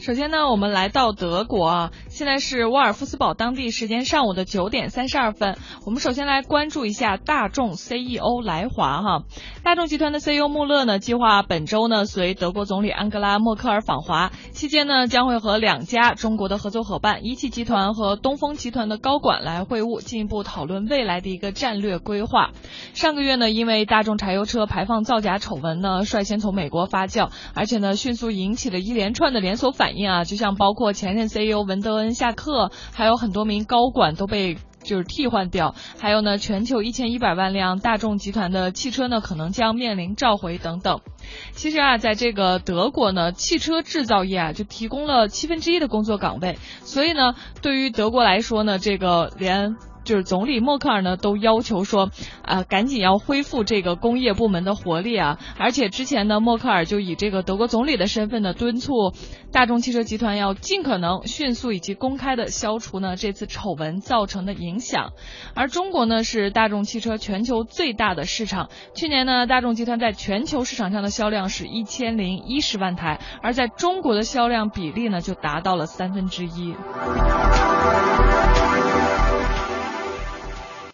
首先呢，我们来到德国啊，现在是沃尔夫斯堡当地时间上午的九点三十二分。我们首先来关注一下大众 CEO 来华哈。大众集团的 CEO 穆勒呢，计划本周呢随德国总理安格拉默克尔访华，期间呢将会和两家中国的合作伙伴一汽集团和东风集团的高管来会晤，进一步讨论未来的一个战略规划。上个月呢，因为大众柴油车排放造假丑闻呢，率先从美国发酵，而且呢迅速引起了一连串的连锁反应啊，就像包括前任 CEO 文德恩下课，还有很多名高管都被。就是替换掉，还有呢，全球一千一百万辆大众集团的汽车呢，可能将面临召回等等。其实啊，在这个德国呢，汽车制造业啊，就提供了七分之一的工作岗位，所以呢，对于德国来说呢，这个连。就是总理默克尔呢，都要求说，啊，赶紧要恢复这个工业部门的活力啊！而且之前呢，默克尔就以这个德国总理的身份呢，敦促大众汽车集团要尽可能迅速以及公开的消除呢这次丑闻造成的影响。而中国呢，是大众汽车全球最大的市场，去年呢，大众集团在全球市场上的销量是一千零一十万台，而在中国的销量比例呢，就达到了三分之一。